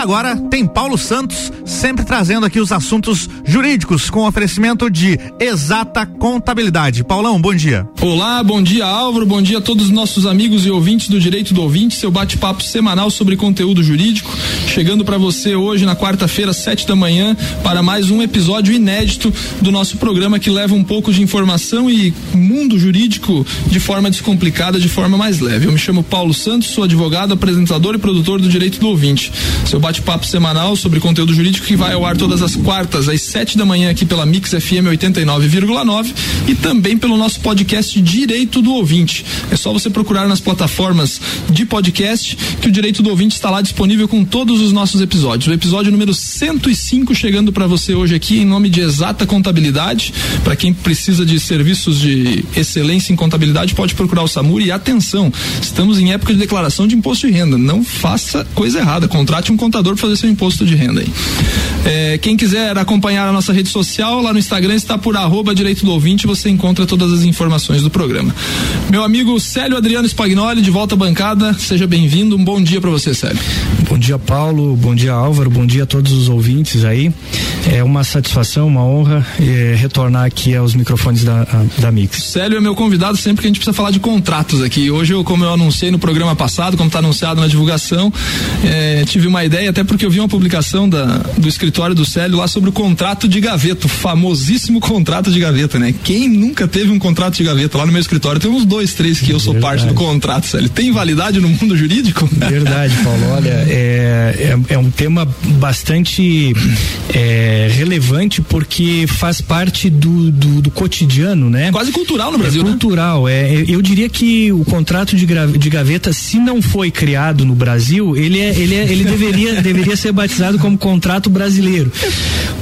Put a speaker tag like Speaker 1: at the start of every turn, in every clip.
Speaker 1: agora tem Paulo Santos, sempre trazendo aqui os assuntos jurídicos com oferecimento de exata contabilidade. Paulão, bom dia.
Speaker 2: Olá, bom dia Álvaro, bom dia a todos os nossos amigos e ouvintes do Direito do Ouvinte, seu bate-papo semanal sobre conteúdo jurídico, chegando para você hoje na quarta-feira, sete da manhã, para mais um episódio inédito do nosso programa que leva um pouco de informação e mundo jurídico de forma descomplicada, de forma mais leve. Eu me chamo Paulo Santos, sou advogado, apresentador e produtor do Direito do Ouvinte seu bate-papo semanal sobre conteúdo jurídico que vai ao ar todas as quartas, às sete da manhã, aqui pela Mix FM 89,9 e também pelo nosso podcast Direito do Ouvinte. É só você procurar nas plataformas de podcast que o Direito do Ouvinte está lá disponível com todos os nossos episódios. O episódio número 105 chegando para você hoje aqui em nome de Exata Contabilidade. Para quem precisa de serviços de excelência em contabilidade, pode procurar o Samur e atenção, estamos em época de declaração de imposto de renda. Não faça coisa errada, contrate um contador para fazer seu imposto de renda aí. É, quem quiser acompanhar a nossa rede social, lá no Instagram está por arroba direito do ouvinte, você encontra todas as informações do programa. Meu amigo Célio Adriano Spagnoli, de volta à bancada, seja bem-vindo, um bom dia para você, Célio.
Speaker 3: Bom dia, Paulo, bom dia, Álvaro, bom dia a todos os ouvintes aí. É uma satisfação, uma honra é, retornar aqui aos microfones da, da Mix.
Speaker 2: Célio é meu convidado sempre que a gente precisa falar de contratos aqui. Hoje, eu, como eu anunciei no programa passado, como está anunciado na divulgação, é, tive uma ideia, até porque eu vi uma publicação da, do escritório do Célio lá sobre o contrato de gaveta, o famosíssimo contrato de gaveta, né? Quem nunca teve um contrato de gaveta lá no meu escritório? Tem uns dois, três que eu sou Verdade. parte do contrato, Célio. Tem validade no mundo jurídico?
Speaker 3: Verdade, Paulo. Olha, é, é, é um tema bastante é, relevante porque faz parte do, do, do, cotidiano, né?
Speaker 2: Quase cultural no Brasil,
Speaker 3: é cultural,
Speaker 2: né?
Speaker 3: é. Eu diria que o contrato de, de gaveta, se não foi criado no Brasil, ele é, ele é, ele deveria, deveria ser batizado como contrato brasileiro.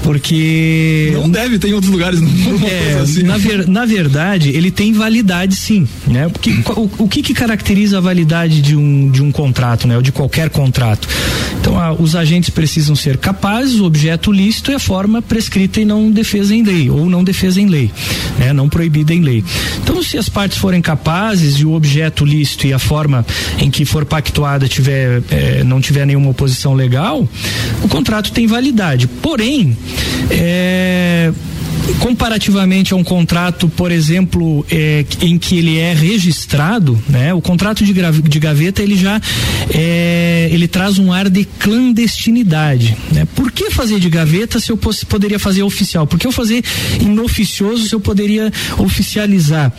Speaker 3: Porque.
Speaker 2: Não deve, tem outros lugares no mundo.
Speaker 3: É, assim. na, ver, na verdade, ele tem validade sim. Né? Porque, o, o que, que caracteriza a validade de um, de um contrato, né? Ou de qualquer contrato? Então, a, os agentes precisam ser capazes, o objeto lícito é a forma prescrita e não defesa em lei, ou não defesa em lei, né? Não proibida em lei. Então, se as partes forem capazes e o objeto lícito e a forma em que for pactuada tiver, é, não tiver nenhuma oposição legal, o contrato tem validade. Porém, é, comparativamente a um contrato, por exemplo, é, em que ele é registrado, né? O contrato de, de gaveta ele já é, ele traz um ar de clandestinidade, né? Por que fazer de gaveta se eu poderia fazer oficial? Por que eu fazer inoficioso se eu poderia oficializar?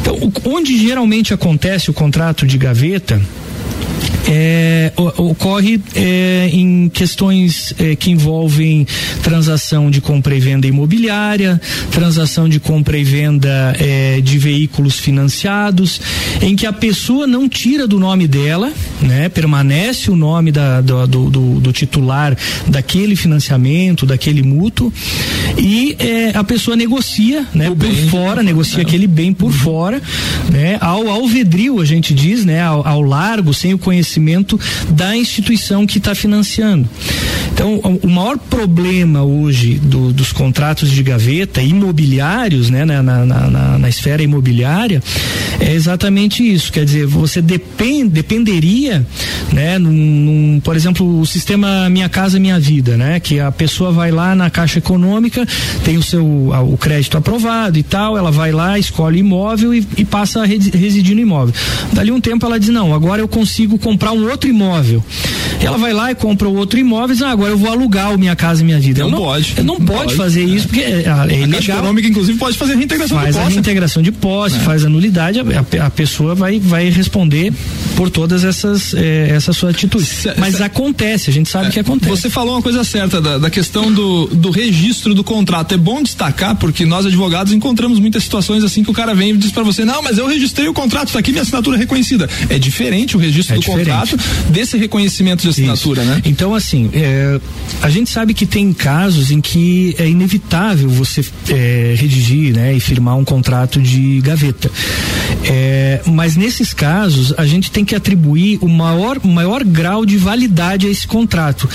Speaker 3: Então, onde geralmente acontece o contrato de gaveta é, ocorre é, em questões é, que envolvem transação de compra e venda imobiliária, transação de compra e venda é, de veículos financiados, em que a pessoa não tira do nome dela, né, permanece o nome da, do, do, do, titular daquele financiamento, daquele mútuo, e é, a pessoa negocia né, por bem, fora, negocia aquele bem por fora, né, ao alvedrio, a gente diz, né, ao, ao largo, sem o conhecimento da instituição que está financiando. Então, o maior problema hoje do, dos contratos de gaveta imobiliários, né, na, na, na, na, esfera imobiliária, é exatamente isso. Quer dizer, você depend, dependeria, né, num, num, por exemplo, o sistema Minha Casa Minha Vida, né, que a pessoa vai lá na Caixa Econômica, tem o seu o crédito aprovado e tal, ela vai lá, escolhe imóvel e, e passa a residir no imóvel. Dali um tempo ela diz não, agora eu consigo comprar um outro imóvel. Ela vai lá e compra o outro imóvel e diz, ah, agora eu vou alugar o Minha Casa Minha Vida.
Speaker 2: Não,
Speaker 3: não
Speaker 2: pode.
Speaker 3: Não, não pode, pode, fazer é. isso porque é, é ilegal. A
Speaker 2: econômica, inclusive, pode fazer a reintegração
Speaker 3: faz
Speaker 2: de posse.
Speaker 3: Faz a reintegração de posse, é. faz a nulidade, a, a, pessoa vai, vai responder por todas essas, essas suas atitudes. C Mas acontece, a gente sabe é, que acontece.
Speaker 2: Você falou uma coisa certa da, da questão do, do registro do contrato. É bom destacar, porque nós advogados encontramos muitas situações assim que o cara vem e diz para você, não, mas eu registrei o contrato, tá aqui minha assinatura reconhecida. É diferente o registro é do diferente. contrato desse esse reconhecimento de assinatura, Isso. né?
Speaker 3: Então, assim, é, a gente sabe que tem casos em que é inevitável você é, redigir né, e firmar um contrato de gaveta. É, mas nesses casos, a gente tem que atribuir o maior, maior grau de validade a esse contrato,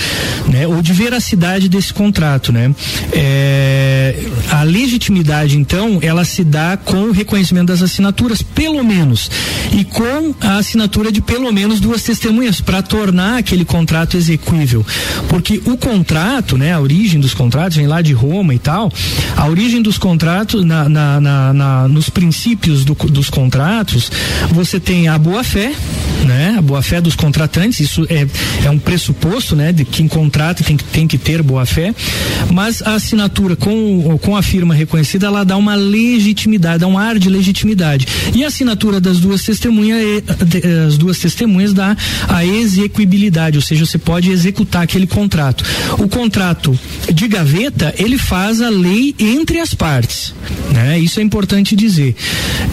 Speaker 3: né? Ou de veracidade desse contrato, né? É, a legitimidade, então, ela se dá com o reconhecimento das assinaturas, pelo menos, e com a assinatura de pelo menos duas testemunhas para tornar aquele contrato execuível, porque o contrato, né? A origem dos contratos vem lá de Roma e tal. A origem dos contratos na, na, na, na nos princípios do, dos contratos, você tem a boa fé, né? A boa fé dos contratantes, isso é, é um pressuposto, né? De quem contrata tem que, tem que ter boa fé, mas a assinatura com, com a firma reconhecida, ela dá uma legitimidade, dá um ar de legitimidade. E a assinatura das duas testemunhas, as duas testemunhas dá a execuibilidade, ou seja, você pode executar aquele contrato. O contrato de gaveta, ele faz a lei entre as partes, né? Isso é importante dizer.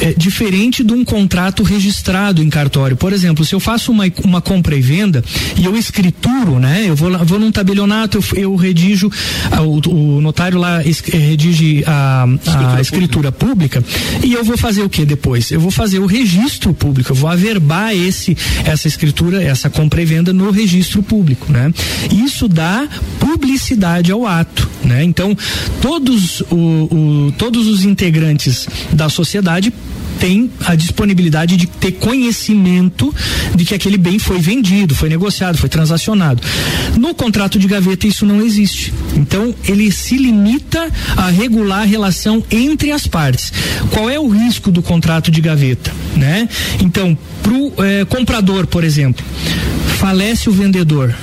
Speaker 3: É diferente de um contrato registrado em cartório. Por exemplo, se eu faço uma, uma compra e venda e eu escrituro, né? Eu vou, vou num tabelionato, eu, eu redijo, ah, o, o, notário lá es, eh, redige a, a escritura, escritura pública. pública. e eu vou fazer o que depois? Eu vou fazer o registro público, eu vou averbar esse, essa escritura, essa compra e venda no registro público, né? Isso dá publicidade ao ato, né? Então, todos, o, o, todos os integrantes da sociedade tem a disponibilidade de ter conhecimento de que aquele bem foi vendido, foi negociado, foi transacionado. No contrato de gaveta isso não existe. Então ele se limita a regular a relação entre as partes. Qual é o risco do contrato de gaveta, né? Então, pro eh, comprador, por exemplo, falece o vendedor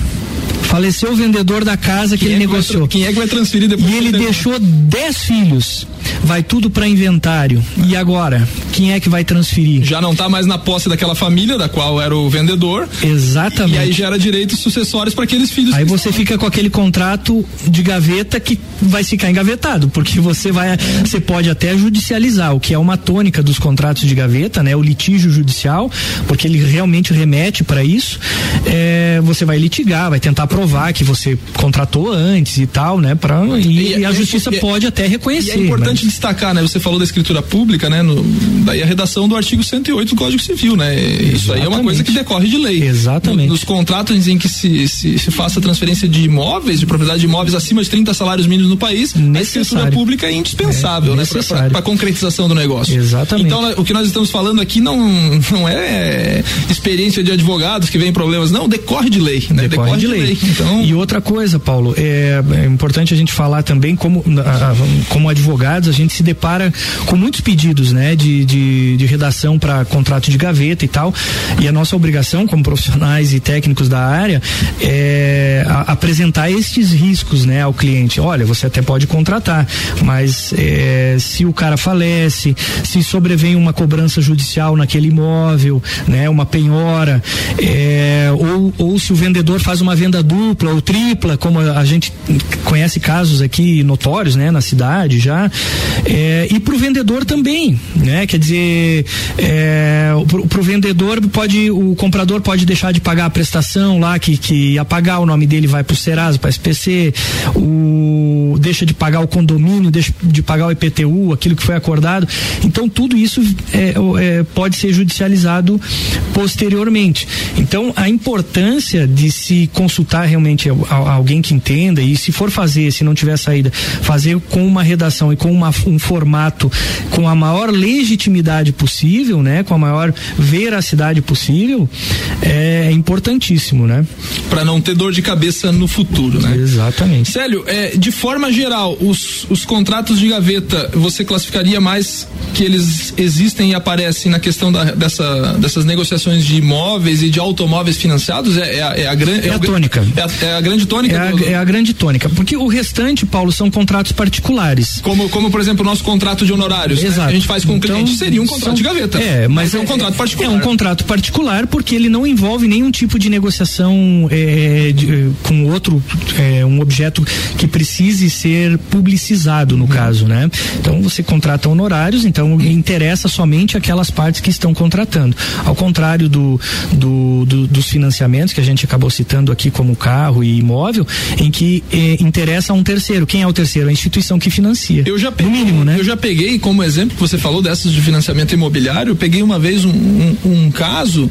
Speaker 3: Faleceu o vendedor da casa que quem ele é negociou.
Speaker 2: Que quem é que vai transferir depois?
Speaker 3: E ele deixou 10 filhos. Vai tudo para inventário. E agora? Quem é que vai transferir?
Speaker 2: Já não está mais na posse daquela família da qual era o vendedor.
Speaker 3: Exatamente.
Speaker 2: E aí gera direitos sucessórios para aqueles filhos.
Speaker 3: Aí você fica com aquele contrato de gaveta que vai ficar engavetado, porque você vai, você pode até judicializar, o que é uma tônica dos contratos de gaveta, né? O litígio judicial, porque ele realmente remete para isso. É, você vai litigar, vai tentar provar que você contratou antes e tal, né? Pra, e, e a justiça pode até reconhecer.
Speaker 2: é importante mas... destacar, né? Você falou da escritura pública, né? No, daí a redação do artigo 108 do Código Civil, né? Exatamente. Isso aí é uma coisa que decorre de lei.
Speaker 3: Exatamente.
Speaker 2: No, nos contratos em que se, se, se faça transferência de imóveis, de propriedade de imóveis acima de 30 salários mínimos no país, necessário. a escritura pública é indispensável, é, né? Para concretização do negócio.
Speaker 3: Exatamente.
Speaker 2: Então, o que nós estamos falando aqui não, não é experiência de advogados que vem problemas, não, decorre de lei,
Speaker 3: né? Decorre, decorre de, de lei. lei. Então... E outra coisa, Paulo, é, é, importante a gente falar também como, como advogados, a gente se depara com muitos pedidos, né, de, de, de redação para contrato de gaveta e tal. E a nossa obrigação, como profissionais e técnicos da área, é a, apresentar estes riscos, né, ao cliente. Olha, você até pode contratar, mas é, se o cara falece, se sobrevém uma cobrança judicial naquele imóvel, né, uma penhora, é, ou, ou se o vendedor faz uma venda dupla ou tripla, como a gente conhece casos aqui notórios, né, na cidade já, é, e para o vendedor também, né, quer dizer, é, para o vendedor pode, o comprador pode deixar de pagar a prestação lá que, que ia pagar, o nome dele vai para o Serasa, para SPC, o deixa de pagar o condomínio, deixa de pagar o IPTU, aquilo que foi acordado, então tudo isso é, é, pode ser judicializado posteriormente. Então a importância de se consultar realmente alguém que entenda e se for fazer, se não tiver saída, fazer com uma redação e com uma, um formato com a maior legitimidade possível, né, com a maior veracidade possível, é importantíssimo, né?
Speaker 2: Para não ter dor de cabeça no futuro, né?
Speaker 3: Exatamente.
Speaker 2: Célio, é, de forma geral, os, os contratos de gaveta, você classificaria mais que eles existem e aparecem na questão da, dessa, dessas negociações de imóveis e de automóveis financiados? É, é, a, é a grande.
Speaker 3: É,
Speaker 2: a
Speaker 3: tônica.
Speaker 2: É a, é a grande tônica?
Speaker 3: É a, do... é a, grande tônica. Porque o restante, Paulo, são contratos particulares.
Speaker 2: Como, como por exemplo, o nosso contrato de honorários.
Speaker 3: Exato.
Speaker 2: Né? A gente faz com
Speaker 3: então,
Speaker 2: o cliente, seria um contrato são, de gaveta.
Speaker 3: É, mas, mas é,
Speaker 2: um contrato particular.
Speaker 3: É um contrato particular porque ele não envolve nenhum tipo de negociação é, de, com um outro, é, um objeto que precise ser publicizado no uhum. caso, né? Então você contrata honorários, então interessa somente aquelas partes que estão contratando. Ao contrário do, do, do dos financiamentos que a gente acabou citando aqui como carro e imóvel, em que eh, interessa a um terceiro. Quem é o terceiro? A instituição que financia.
Speaker 2: Eu já peguei, mínimo, né? Eu já peguei como exemplo que você falou dessas de financiamento imobiliário. Eu peguei uma vez um, um, um caso,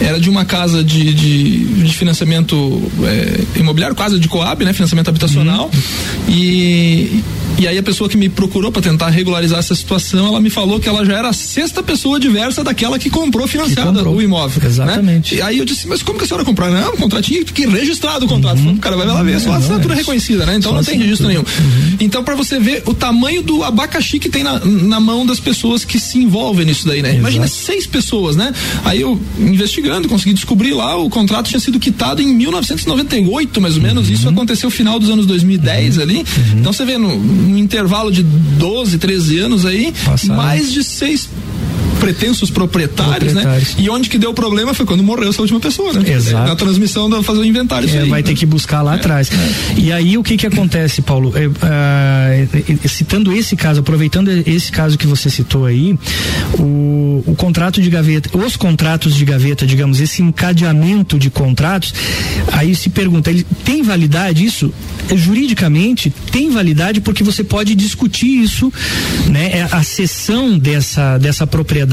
Speaker 2: era de uma casa de, de, de financiamento é, imobiliário, casa de Coab, né? Financiamento habitacional. Uhum. E e aí a pessoa que me procurou para tentar regularizar essa situação, ela me falou que ela já era a sexta pessoa diversa daquela que comprou financiada comprou. o imóvel.
Speaker 3: Né? Exatamente.
Speaker 2: Né? E aí eu disse, mas como que a senhora comprou? Não, um contratinho que registrado o contrato. Uhum. O cara vai lá ver, só a assinatura é. reconhecida, né? Então só não tem registro nenhum. Uhum. Então para você ver o tamanho do abacaxi que tem na, na mão das pessoas que se envolvem nisso daí, né? Exato. Imagina seis pessoas, né? Aí eu investigando, consegui descobrir lá, o contrato tinha sido quitado em 1998, mais ou menos. Uhum. Isso aconteceu no final dos anos 2010 ali. Uhum. Então você vê no um intervalo de 12, 13 anos aí, mais de seis pretensos proprietários, né? proprietários, né? E onde que deu problema foi quando morreu essa última pessoa, né?
Speaker 3: Exato.
Speaker 2: Na transmissão da fazer o inventário.
Speaker 3: É,
Speaker 2: aí,
Speaker 3: vai
Speaker 2: né?
Speaker 3: ter que buscar lá é, atrás. É. E aí o que que acontece, Paulo? É, uh, citando esse caso, aproveitando esse caso que você citou aí, o, o contrato de gaveta, os contratos de gaveta, digamos, esse encadeamento de contratos, aí se pergunta, ele tem validade isso? É, juridicamente tem validade porque você pode discutir isso, né? É a cessão dessa dessa propriedade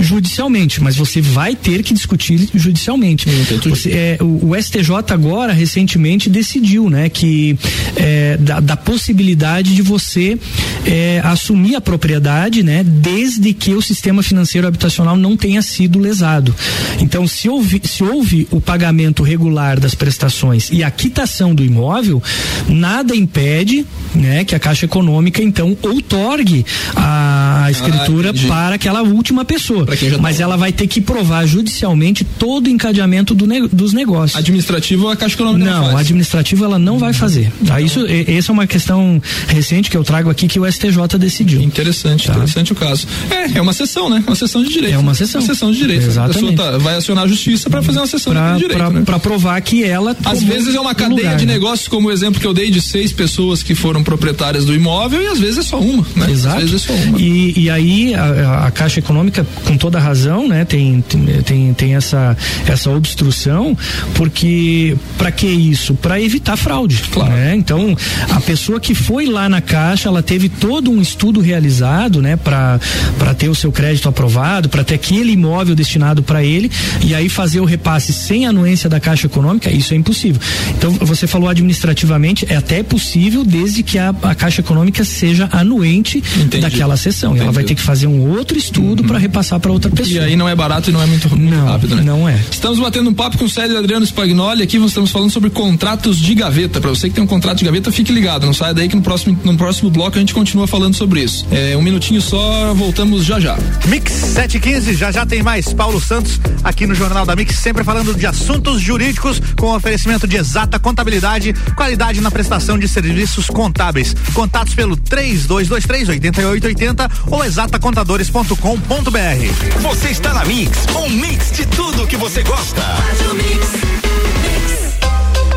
Speaker 3: judicialmente, mas você vai ter que discutir judicialmente. Você, é, o, o, STJ agora recentemente decidiu, né, que é, da, da, possibilidade de você é, assumir a propriedade, né, desde que o sistema financeiro habitacional não tenha sido lesado. Então, se houve, se houve o pagamento regular das prestações e a quitação do imóvel, nada impede, né, que a Caixa Econômica então outorgue a, escritura ah, para aquela última pessoa. Mas tá... ela vai ter que provar judicialmente todo o encadeamento do ne dos negócios.
Speaker 2: Administrativo a Caixa Econômica
Speaker 3: não, não administrativo ela não vai fazer. Tá? Isso, essa é uma questão recente que eu trago aqui que o STJ decidiu.
Speaker 2: Interessante, tá? interessante o caso. É, é uma sessão, né? Uma sessão de direito.
Speaker 3: É uma sessão.
Speaker 2: Uma sessão de direito.
Speaker 3: Exatamente. A
Speaker 2: pessoa tá, vai acionar a justiça para fazer uma sessão
Speaker 3: pra,
Speaker 2: de direito. Para
Speaker 3: né? provar que ela.
Speaker 2: Às vezes é uma cadeia lugar, de né? negócios, como o exemplo que eu dei de seis pessoas que foram proprietárias do imóvel e às vezes é só uma, né?
Speaker 3: Exato.
Speaker 2: Às vezes é só uma.
Speaker 3: E, e aí a, a Caixa Econômica, com toda razão, né, tem, tem, tem essa, essa obstrução, porque para que isso? Para evitar fraude. Claro. Né? Então, a pessoa que foi lá na Caixa, ela teve todo um estudo realizado, né, para ter o seu crédito aprovado, para ter aquele imóvel destinado para ele, e aí fazer o repasse sem anuência da Caixa Econômica, isso é impossível. Então, você falou administrativamente, é até possível desde que a, a Caixa Econômica seja anuente Entendi. daquela sessão. Entendi. Ela vai ter que fazer um outro estudo uhum. para repassar para outra pessoa.
Speaker 2: E aí não é barato e não é muito, muito
Speaker 3: não,
Speaker 2: rápido, né?
Speaker 3: Não é.
Speaker 2: Estamos batendo um papo com o Célio Adriano Spagnoli. Aqui nós estamos falando sobre contratos de gaveta. Para você que tem um contrato de gaveta, fique ligado. Não saia daí que no próximo, no próximo bloco a gente continua falando sobre isso. É, um minutinho só, voltamos já já.
Speaker 1: Mix 715, já já tem mais. Paulo Santos aqui no Jornal da Mix, sempre falando de assuntos jurídicos com oferecimento de exata contabilidade, qualidade na prestação de serviços contábeis. Contatos pelo 3223 8880 ou exatacontadores.com.br.
Speaker 4: Você está na Mix, um mix de tudo que você gosta.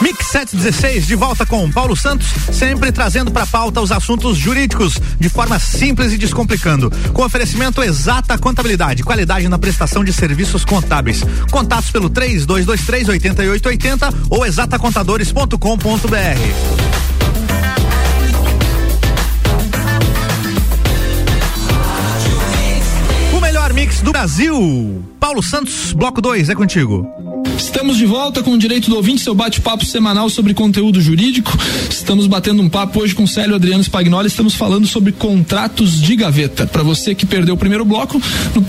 Speaker 1: Mix 716 de volta com Paulo Santos, sempre trazendo para pauta os assuntos jurídicos de forma simples e descomplicando. Com oferecimento exata contabilidade, qualidade na prestação de serviços contábeis. Contatos pelo 3223 8880 ou exatacontadores.com.br. Mix do Brasil. Paulo Santos, bloco 2, é contigo.
Speaker 2: Estamos de volta com o Direito do Ouvinte, seu bate-papo semanal sobre conteúdo jurídico. Estamos batendo um papo hoje com Célio Adriano Spagnoli, estamos falando sobre contratos de gaveta. Para você que perdeu o primeiro bloco,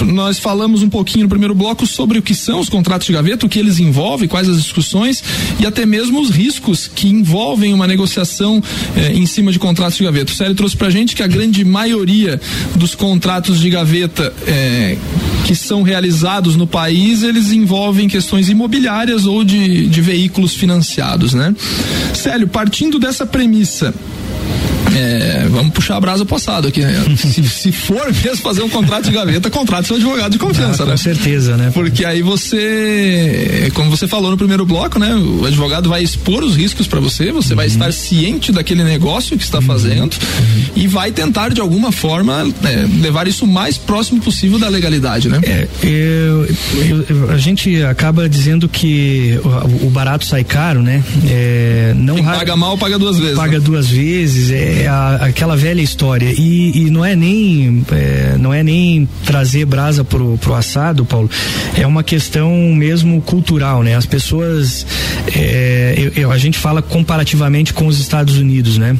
Speaker 2: nós falamos um pouquinho no primeiro bloco sobre o que são os contratos de gaveta, o que eles envolvem, quais as discussões e até mesmo os riscos que envolvem uma negociação eh, em cima de contratos de gaveta. O Célio trouxe pra gente que a grande maioria dos contratos de gaveta eh, que são realizados no país, eles envolvem questões imobiliárias ou de, de veículos financiados, né? Célio, partindo dessa premissa, é, vamos puxar a brasa passado aqui. Né? se, se, for mesmo fazer um contrato de gaveta, contrate seu advogado de confiança,
Speaker 3: ah,
Speaker 2: né?
Speaker 3: Com certeza, né?
Speaker 2: Porque aí você, como você falou no primeiro bloco, né? O advogado vai expor os riscos para você, você uhum. vai estar ciente daquele negócio que está fazendo uhum. e vai tentar de alguma forma é, levar isso o mais próximo possível da legalidade, né?
Speaker 3: É, eu, eu, a gente acaba dizendo que o, o barato sai caro, né? É, não
Speaker 2: Quem paga mal paga duas vezes.
Speaker 3: Paga
Speaker 2: né?
Speaker 3: duas vezes. É a, aquela velha história e, e não é nem é, não é nem trazer brasa pro, pro assado, Paulo. É uma questão mesmo cultural, né? As pessoas é, eu, eu, a gente fala comparativamente com os Estados Unidos, né?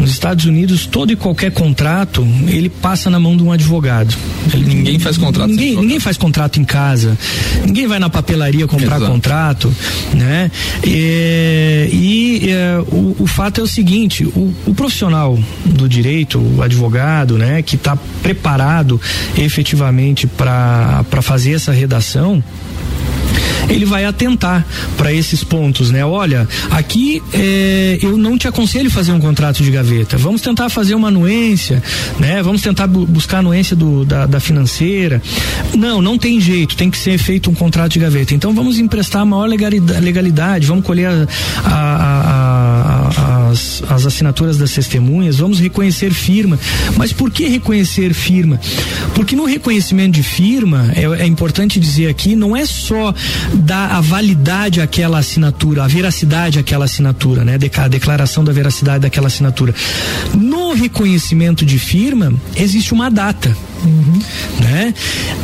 Speaker 3: Nos Estados Unidos todo e qualquer contrato ele passa na mão de um advogado.
Speaker 2: Ele, ninguém faz contrato.
Speaker 3: Ninguém, ninguém faz contrato em casa. Ninguém vai na papelaria comprar Exato. contrato, né? E, e é, o, o fato é o seguinte: o, o profissional profissional do direito, o advogado, né, que está preparado efetivamente para fazer essa redação, ele vai atentar para esses pontos, né? Olha, aqui é, eu não te aconselho fazer um contrato de gaveta. Vamos tentar fazer uma anuência, né? Vamos tentar bu buscar a anuência do, da, da, financeira. Não, não tem jeito, tem que ser feito um contrato de gaveta. Então vamos emprestar a maior legalidade, vamos colher a, a, a, as, as assinaturas das testemunhas, vamos reconhecer firma. Mas por que reconhecer firma? Porque no reconhecimento de firma, é, é importante dizer aqui, não é só dar a validade àquela assinatura, a veracidade àquela assinatura, né? A declaração da veracidade daquela assinatura. No reconhecimento de firma, existe uma data. Uhum. Né?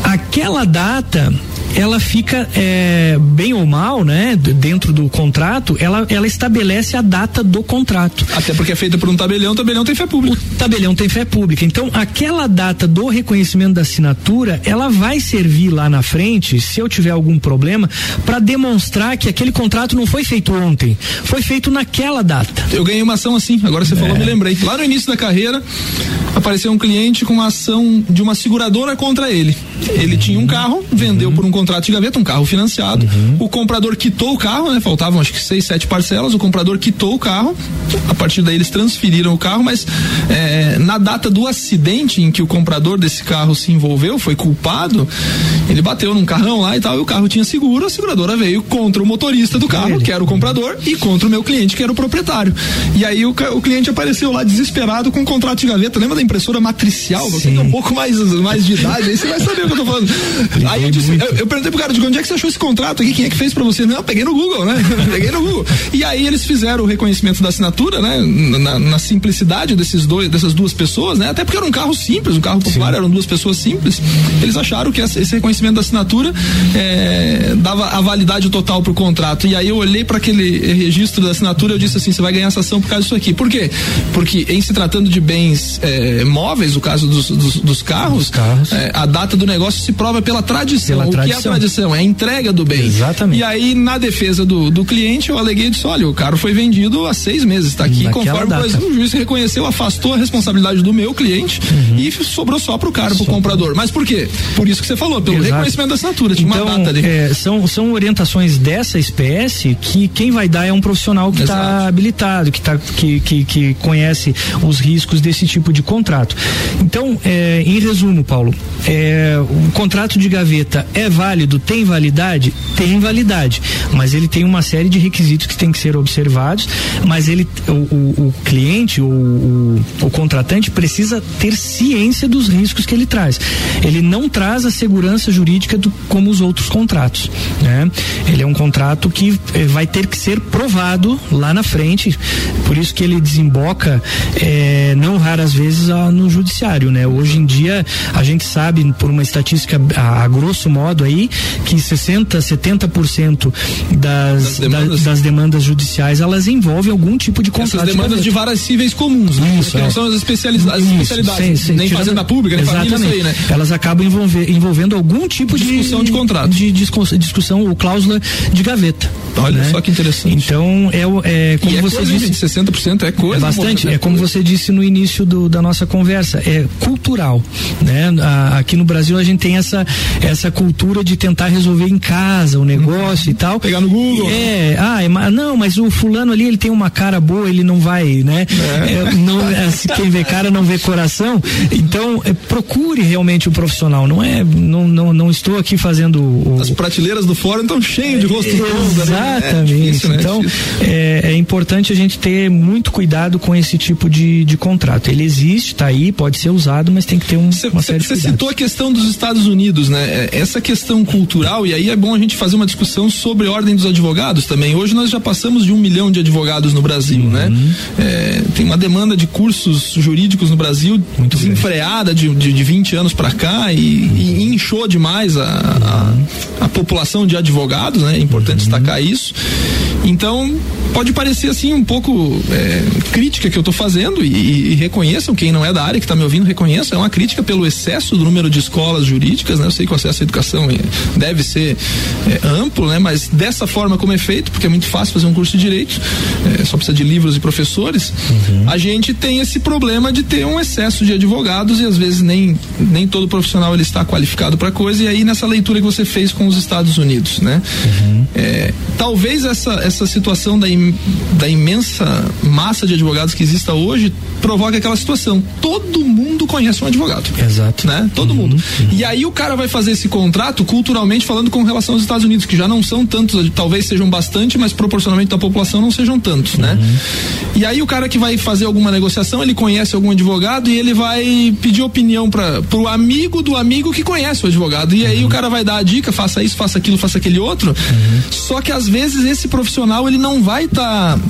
Speaker 3: Aquela data ela fica é, bem ou mal, né? Dentro do contrato, ela, ela estabelece a data do contrato.
Speaker 2: Até porque é feita por um tabelião, o tabelião tem fé pública.
Speaker 3: O tabelião tem fé pública. Então, aquela data do reconhecimento da assinatura, ela vai servir lá na frente, se eu tiver algum problema, para demonstrar que aquele contrato não foi feito ontem, foi feito naquela data.
Speaker 2: Eu ganhei uma ação assim, agora você é. falou, me lembrei. Lá no início da carreira, apareceu um cliente com uma ação de uma seguradora contra ele. Ele uhum. tinha um carro, vendeu uhum. por um contrato de gaveta, um carro financiado. Uhum. O comprador quitou o carro, né? Faltavam acho que seis, sete parcelas. O comprador quitou o carro. A partir daí eles transferiram o carro, mas é, na data do acidente em que o comprador desse carro se envolveu, foi culpado, ele bateu num carrão lá e tal, e o carro tinha seguro, a seguradora veio contra o motorista do carro, ele. que era o comprador, e contra o meu cliente, que era o proprietário. E aí o, o cliente apareceu lá desesperado com um contrato de gaveta. Lembra da impressora matricial? Você tem um pouco mais, mais de idade, aí você vai saber o que eu tô falando. Aí eu, disse, eu, eu perguntei pro cara, de onde é que você achou esse contrato aqui? Quem é que fez pra você? Não, peguei no Google, né? peguei no Google. E aí eles fizeram o reconhecimento da assinatura, né? Na, na, simplicidade desses dois, dessas duas pessoas, né? Até porque era um carro simples, um carro popular, Sim. eram duas pessoas simples. Eles acharam que esse reconhecimento da assinatura é, dava a validade total pro contrato. E aí eu olhei para aquele registro da assinatura e eu disse assim: você vai ganhar essa ação por causa disso aqui. Por quê? Porque em se tratando de bens é, móveis, o caso dos, dos, dos carros, carros. É, a data do negócio se prova pela tradição. Pela o tradição. que é a tradição? É a entrega do bem.
Speaker 3: Exatamente.
Speaker 2: E aí, na defesa do, do cliente, eu aleguei e disse: olha, o carro foi vendido há seis meses, está aqui, Naquela conforme o juiz reconheceu, afastou a responsabilidade do meu cliente uhum. e sobrou só pro cara, pro só comprador. Mas por quê? Por isso que você falou, pelo Exato. reconhecimento da assinatura, tinha então, uma data ali.
Speaker 3: É, são, são orientações dessa espécie que quem vai dar é um profissional que está habilitado, que, tá, que, que, que conhece os riscos desse tipo de contrato. Então, é, em resumo, Paulo, é, o contrato de gaveta é válido, tem validade? Tem validade, mas ele tem uma série de requisitos que tem que ser observados, mas ele, o, o, o cliente, o, o, o contratante precisa ter ciência dos riscos que ele traz. Ele não traz a segurança jurídica do, como os outros contratos, né? Ele é um contrato que eh, vai ter que ser provado lá na frente, por isso que ele desemboca, eh, não raras vezes, a, no judiciário, né? Hoje em dia a gente sabe por uma estatística a, a grosso modo aí que 60, 70% das, das demandas. Da, das demandas judiciais elas envolvem algum tipo de contrato.
Speaker 2: Essas demandas de, várias cíveis comuns, né? Isso, é. são as, especializa isso, especialidades, nem fazenda pública, nem
Speaker 3: exatamente. família, isso aí, né? Elas acabam envolver, envolvendo algum tipo
Speaker 2: de discussão de contrato,
Speaker 3: de discussão ou cláusula de gaveta.
Speaker 2: Olha né? só que interessante.
Speaker 3: Então é, é como
Speaker 2: e
Speaker 3: é você
Speaker 2: coisa,
Speaker 3: disse,
Speaker 2: 60% é coisa.
Speaker 3: É bastante. Né? É como você disse no início do, da nossa conversa, é cultural, né? aqui no Brasil a gente tem essa essa cultura de tentar resolver em casa o negócio e tal.
Speaker 2: Pegar no Google.
Speaker 3: É, ah, é, não, mas o fulano ali ele tem uma cara boa, ele não vai, né? É. É, não, é, quem vê cara não vê coração. Então é, procure realmente o um profissional. Não é, não, não, não estou aqui fazendo o,
Speaker 2: as prateleiras do fórum estão cheias de rosto
Speaker 3: Exatamente. Né? Difícil, né? Então é, importante a gente ter muito cuidado com esse tipo de, de contrato. Ele existe, está aí, pode ser usado, mas tem que ter um, cê, uma série cê, de Você
Speaker 2: citou a questão dos Estados Unidos, né? Essa questão cultural, e aí é bom a gente fazer uma discussão sobre a ordem dos advogados também. Hoje nós já passamos de um milhão de advogados no Brasil, né? uhum. né? É, tem uma demanda de cursos jurídicos no Brasil muito desenfreada de, de, de 20 anos para cá e, uhum. e, inchou demais a, a, a, população de advogados, né? É importante uhum. destacar isso. Então, pode parecer assim um pouco é, crítica que eu estou fazendo e, e, reconheçam quem não é da área que está me ouvindo reconheça é uma crítica pelo excesso do número de escolas jurídicas né eu sei que o acesso à educação é, deve ser é, amplo né mas dessa forma como é feito porque é muito fácil fazer um curso de direito é, só precisa de livros e professores uhum. a gente tem esse problema de ter um excesso de advogados e às vezes nem nem todo profissional ele está qualificado para coisa e aí nessa leitura que você fez com os Estados Unidos né uhum. É, talvez essa essa situação da da imensa massa de advogados que exista hoje provoca aquela situação. Todo mundo conhece um advogado.
Speaker 3: Exato.
Speaker 2: Né? Todo uhum, mundo. Uhum. E aí o cara vai fazer esse contrato culturalmente falando com relação aos Estados Unidos, que já não são tantos, talvez sejam bastante, mas proporcionalmente da população não sejam tantos, né? uhum. né? E aí o cara que vai fazer alguma negociação, ele conhece algum advogado e ele vai pedir opinião para pro amigo do amigo que conhece o advogado. E aí o cara vai dar a dica, faça isso, faça aquilo, faça aquele outro. Uhum. Só que às vezes esse profissional ele não vai estar tá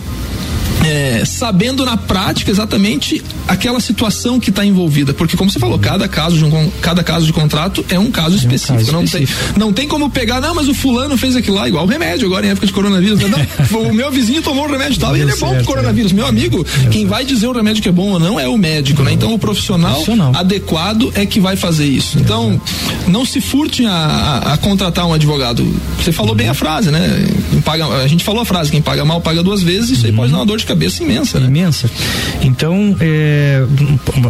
Speaker 2: é, sabendo na prática exatamente aquela situação que está envolvida, porque como você falou, cada caso de um, cada caso de contrato é um caso específico. É um caso não específico. tem não tem como pegar, não, mas o fulano fez aquilo lá igual o remédio agora em época de coronavírus. Não, o meu vizinho tomou um remédio tal e ele é bom pro coronavírus. Meu amigo, quem vai dizer o remédio que é bom ou não é o médico, né? Então o profissional, profissional. adequado é que vai fazer isso. Então não se furte a, a, a contratar um advogado. Você falou bem a frase, né? Paga, a gente falou a frase, quem paga mal paga duas vezes. Isso aí pode dar uma dor de cabeça imensa, né?
Speaker 3: Imensa. Então, é,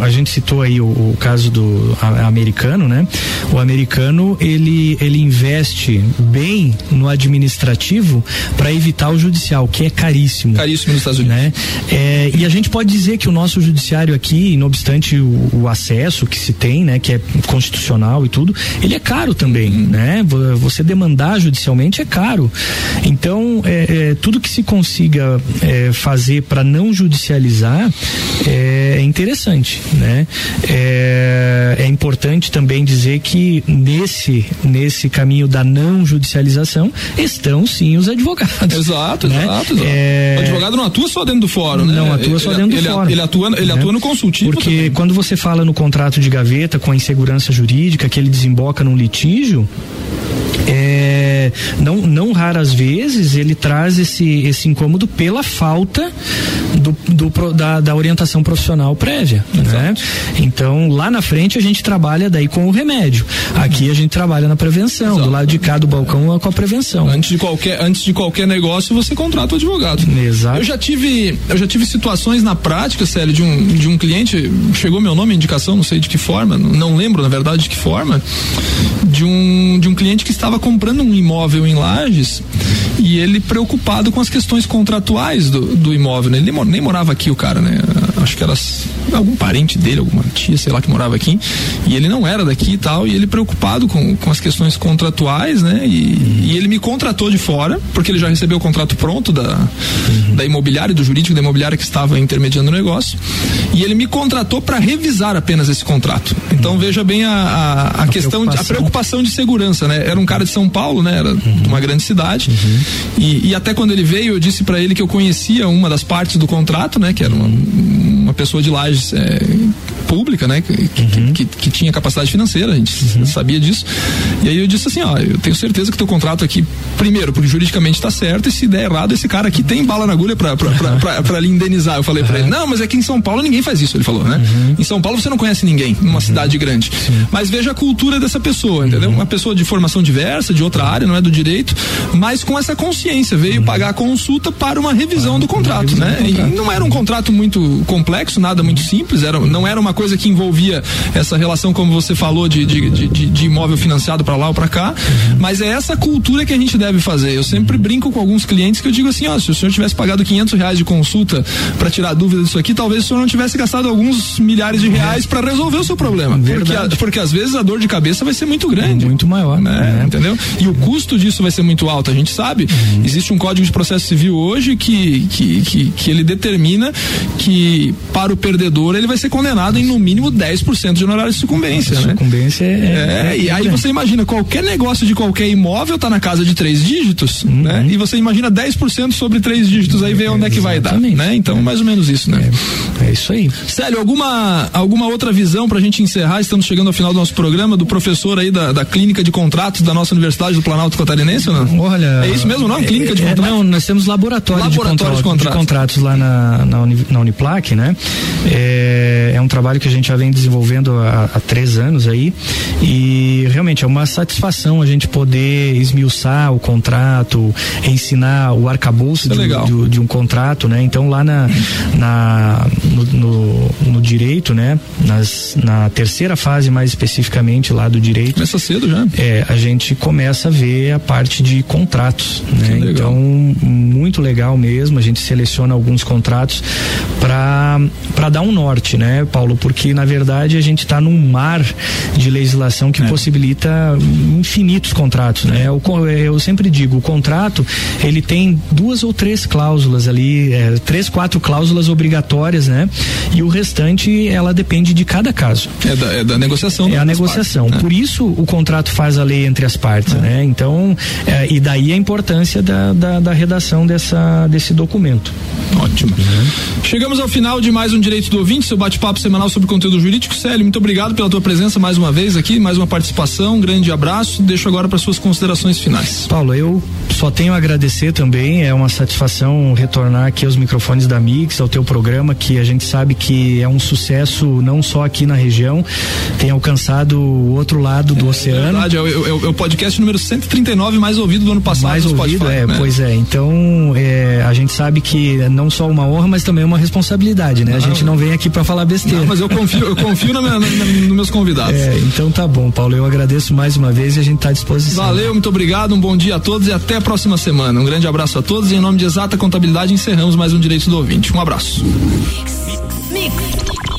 Speaker 3: a gente citou aí o, o caso do a, americano, né? O americano, ele, ele investe bem no administrativo para evitar o judicial, que é caríssimo.
Speaker 2: Caríssimo nos Estados Unidos.
Speaker 3: Né? É, e a gente pode dizer que o nosso judiciário aqui, não obstante o, o, acesso que se tem, né? Que é constitucional e tudo, ele é caro também, uhum. né? Você demandar judicialmente é caro. Então, é, é tudo que se consiga é, fazer para não judicializar é, é interessante, né? É, é, importante também dizer que nesse nesse caminho da não judicialização estão sim os advogados.
Speaker 2: Exato, né? exato. exato. É... O advogado não atua só dentro do fórum,
Speaker 3: né? Não atua só
Speaker 2: ele,
Speaker 3: dentro do
Speaker 2: ele,
Speaker 3: fórum.
Speaker 2: Ele atua, ele né? atua no consultivo.
Speaker 3: Porque
Speaker 2: também.
Speaker 3: quando você fala no contrato de gaveta com a insegurança jurídica que ele desemboca num litígio, é, não, não raras vezes ele traz esse, esse incômodo pela falta do, do da, da, orientação profissional prévia. Né? Então, lá na frente a gente trabalha daí com o remédio. Aqui a gente trabalha na prevenção. Exato. Do lado de cá do balcão é com a prevenção.
Speaker 2: Antes de qualquer, antes de qualquer negócio, você contrata o advogado.
Speaker 3: Exato.
Speaker 2: Eu já tive, eu já tive situações na prática, sério, de um, de um cliente, chegou meu nome, indicação, não sei de que forma, não lembro na verdade de que forma, de um, de um cliente que estava comprando um imóvel em Lages e ele preocupado com as questões contratuais do, do imóvel, né? Ele nem, nem morava aqui o cara, né? Acho que era algum parente dele, alguma tia, sei lá, que morava aqui, e ele não era daqui e tal, e ele preocupado com, com as questões contratuais, né? E, e ele me contratou de fora, porque ele já recebeu o contrato pronto da, uhum. da imobiliária, do jurídico da imobiliária que estava intermediando o negócio, e ele me contratou para revisar apenas esse contrato. Então uhum. veja bem a, a, a, a questão, preocupação. a preocupação de segurança, né? Era um cara de São Paulo, né? Era uhum. de uma grande cidade, uhum. e, e até quando ele veio, eu disse para ele que eu conhecia uma das partes do contrato, né? Que era uma pessoa de Lages é, pública, né? Que, uhum. que, que, que, tinha capacidade financeira, a gente uhum. sabia disso. E aí eu disse assim, ó, eu tenho certeza que teu contrato aqui, primeiro, porque juridicamente está certo, e se der errado, esse cara aqui tem bala na agulha pra, pra, pra, pra, pra lhe indenizar. Eu falei uhum. pra ele, não, mas aqui em São Paulo ninguém faz isso, ele falou, né? Uhum. Em São Paulo você não conhece ninguém, numa uhum. cidade grande. Sim. Mas veja a cultura dessa pessoa, entendeu? Uhum. Uma pessoa de formação diversa, de outra área, não é do direito, mas com essa consciência, veio pagar a consulta para uma revisão do contrato, né? E não era um contrato muito complexo, nada muito simples, era, não era uma coisa que envolvia essa relação, como você falou, de, de, de, de imóvel financiado para lá ou para cá, mas é essa cultura que a gente deve fazer. Eu sempre brinco com alguns clientes que eu digo assim, ó, se o senhor tivesse pagado 500 reais de consulta para tirar dúvida disso aqui, talvez o senhor não tivesse gastado alguns milhares de reais para resolver o seu problema. Porque, porque às vezes a dor de cabeça vai ser muito grande.
Speaker 3: Muito maior.
Speaker 2: Né? É. Entendeu? E o custo disso vai ser muito alto. A gente sabe, uhum. existe um código de processo civil hoje que, que, que, que ele determina que para o perdedor ele vai ser condenado em no mínimo 10% de honorário de sucumbência. Né?
Speaker 3: Sucumbência é.
Speaker 2: é, é e aí você imagina, qualquer negócio de qualquer imóvel tá na casa de três dígitos, uhum. né? E você imagina 10% sobre três dígitos, aí vê onde é que vai dar. Né? Então, é. mais ou menos isso, né?
Speaker 3: É, é, isso aí.
Speaker 2: Célio, alguma, alguma outra visão pra gente encerrar? Estamos chegando ao final do nosso programa, do professor aí da, da clínica de contratos da nossa Universidade do Planalto Catarinense, não?
Speaker 3: Olha.
Speaker 2: É isso mesmo, não? Clínica de
Speaker 3: é, contratos? não, nós temos laboratório, laboratório de, contratos, de, contratos. de, contratos. lá na, na, Uni, na Uniplac, né? É, é, um trabalho que a gente já vem desenvolvendo há, há três anos aí. E realmente é uma satisfação a gente poder esmiuçar o contrato, ensinar o arcabouço é de, de, de, um contrato, né? Então lá na, na no, no, no, direito, né? Nas, na terceira fase mais especificamente lá do direito.
Speaker 2: Começa cedo já.
Speaker 3: É, a gente começa a ver a parte de contratos, né? Então muito legal mesmo. A gente seleciona alguns contratos para para dar um norte, né, Paulo? Porque na verdade a gente está num mar de legislação que é. possibilita infinitos contratos, né? Eu, eu sempre digo, o contrato ele tem duas ou três cláusulas ali, é, três, quatro cláusulas obrigatórias, né? E o restante ela depende de cada caso.
Speaker 2: É da, é da negociação.
Speaker 3: É a negociação. Partes, né? Por isso o contrato faz a lei entre as partes, é. né? Então, é, e daí a importância da, da, da, redação dessa, desse documento.
Speaker 2: Ótimo. Uhum. Chegamos ao final de mais um Direito do Ouvinte, seu bate-papo semanal sobre conteúdo jurídico. Célio, muito obrigado pela tua presença mais uma vez aqui, mais uma participação, um grande abraço. Deixo agora para suas considerações finais.
Speaker 3: Paulo, eu só tenho a agradecer também, é uma satisfação retornar aqui aos microfones da Mix, ao teu programa, que a gente sabe que é um sucesso não só aqui na região, tem alcançado o outro lado do é, oceano. É
Speaker 2: verdade, é o, é, o, podcast número 139 mais ouvido do ano passado.
Speaker 3: Mais ouvido, Spotify, é, né? pois é. Então, é, a gente sabe que não só uma honra, mas também uma responsabilidade, né? Não, a gente não vem aqui para falar besteira. Não,
Speaker 2: mas eu confio, eu confio na minha, na, na, nos meus convidados.
Speaker 3: É, então tá bom, Paulo, eu agradeço mais uma vez e a gente está à disposição.
Speaker 2: Valeu, muito obrigado, um bom dia a todos e até a próxima semana. Um grande abraço a todos e em nome de Exata Contabilidade encerramos mais um Direito do Ouvinte. Um abraço. Mix. Mix.